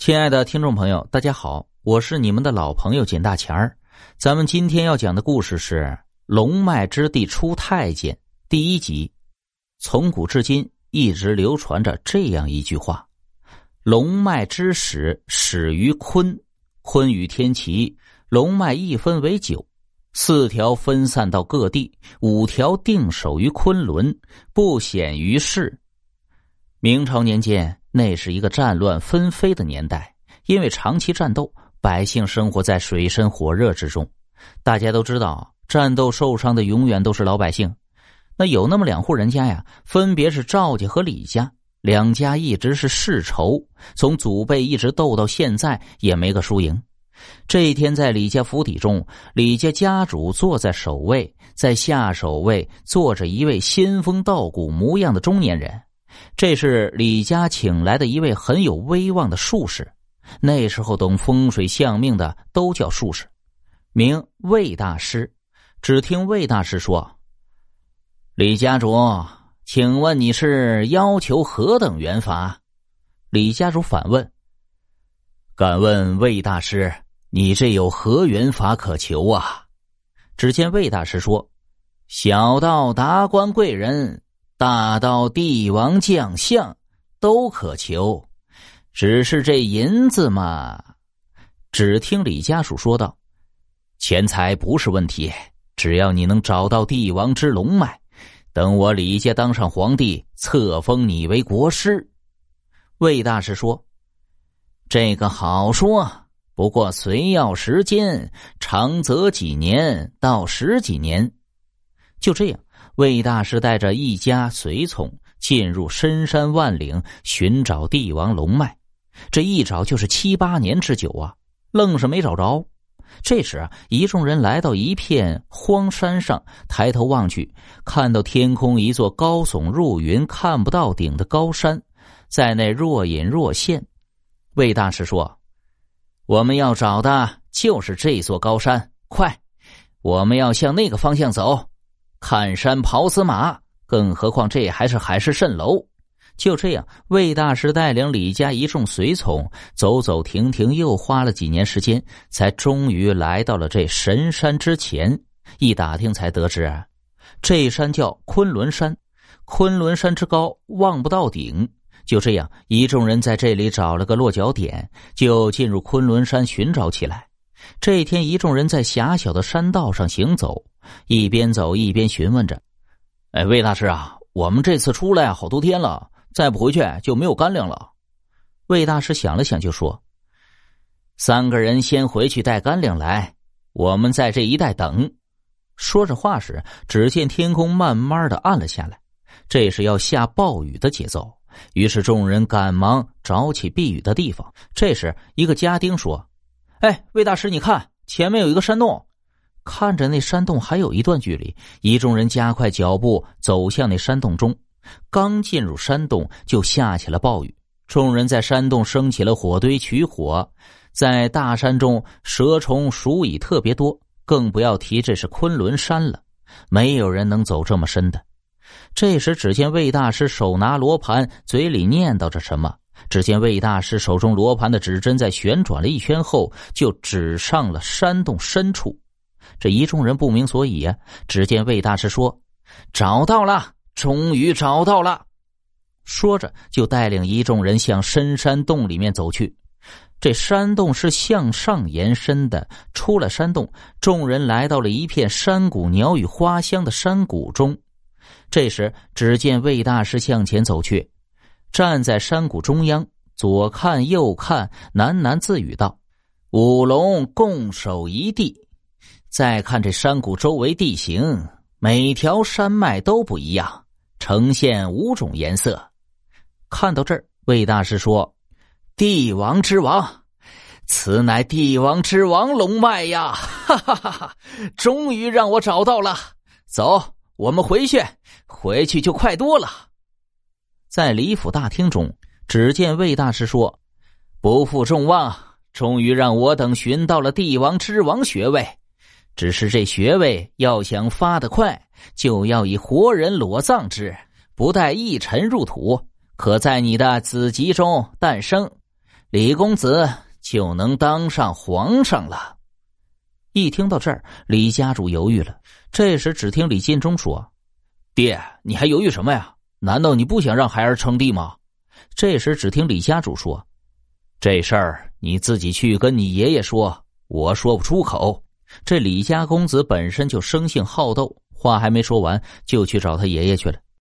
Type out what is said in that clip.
亲爱的听众朋友，大家好，我是你们的老朋友简大钱儿。咱们今天要讲的故事是《龙脉之地出太监》第一集。从古至今，一直流传着这样一句话：“龙脉之始，始于鲲。鲲与天齐，龙脉一分为九，四条分散到各地，五条定守于昆仑，不显于世。”明朝年间。那是一个战乱纷飞的年代，因为长期战斗，百姓生活在水深火热之中。大家都知道，战斗受伤的永远都是老百姓。那有那么两户人家呀，分别是赵家和李家，两家一直是世仇，从祖辈一直斗到现在也没个输赢。这一天，在李家府邸中，李家家主坐在首位，在下首位坐着一位仙风道骨模样的中年人。这是李家请来的一位很有威望的术士，那时候懂风水相命的都叫术士，名魏大师。只听魏大师说：“李家主，请问你是要求何等缘法？”李家主反问：“敢问魏大师，你这有何缘法可求啊？”只见魏大师说：“小到达官贵人。”大到帝王将相都可求，只是这银子嘛。只听李家属说道：“钱财不是问题，只要你能找到帝王之龙脉，等我李家当上皇帝，册封你为国师。”魏大师说：“这个好说，不过随要时间，长则几年到十几年。”就这样。魏大师带着一家随从进入深山万岭寻找帝王龙脉，这一找就是七八年之久啊，愣是没找着。这时啊，一众人来到一片荒山上，抬头望去，看到天空一座高耸入云、看不到顶的高山，在那若隐若现。魏大师说：“我们要找的就是这座高山，快，我们要向那个方向走。”看山跑死马，更何况这还是海市蜃楼。就这样，魏大师带领李家一众随从走走停停，又花了几年时间，才终于来到了这神山之前。一打听，才得知啊，这山叫昆仑山。昆仑山之高，望不到顶。就这样，一众人在这里找了个落脚点，就进入昆仑山寻找起来。这一天，一众人在狭小的山道上行走。一边走一边询问着：“哎，魏大师啊，我们这次出来好多天了，再不回去就没有干粮了。”魏大师想了想，就说：“三个人先回去带干粮来，我们在这一带等。”说着话时，只见天空慢慢的暗了下来，这是要下暴雨的节奏。于是众人赶忙找起避雨的地方。这时，一个家丁说：“哎，魏大师，你看前面有一个山洞。”看着那山洞还有一段距离，一众人加快脚步走向那山洞中。刚进入山洞，就下起了暴雨。众人在山洞升起了火堆取火。在大山中，蛇虫鼠蚁特别多，更不要提这是昆仑山了。没有人能走这么深的。这时，只见魏大师手拿罗盘，嘴里念叨着什么。只见魏大师手中罗盘的指针在旋转了一圈后，就指上了山洞深处。这一众人不明所以呀。只见魏大师说：“找到了，终于找到了。”说着，就带领一众人向深山洞里面走去。这山洞是向上延伸的。出了山洞，众人来到了一片山谷鸟语花香的山谷中。这时，只见魏大师向前走去，站在山谷中央，左看右看，喃喃自语道：“五龙共守一地。”再看这山谷周围地形，每条山脉都不一样，呈现五种颜色。看到这儿，魏大师说：“帝王之王，此乃帝王之王龙脉呀！哈哈哈哈！终于让我找到了。走，我们回去，回去就快多了。”在李府大厅中，只见魏大师说：“不负众望，终于让我等寻到了帝王之王穴位。”只是这穴位要想发得快，就要以活人裸葬之，不带一尘入土，可在你的子集中诞生。李公子就能当上皇上了。一听到这儿，李家主犹豫了。这时，只听李建忠说：“爹，你还犹豫什么呀？难道你不想让孩儿称帝吗？”这时，只听李家主说：“这事儿你自己去跟你爷爷说，我说不出口。”这李家公子本身就生性好斗，话还没说完，就去找他爷爷去了。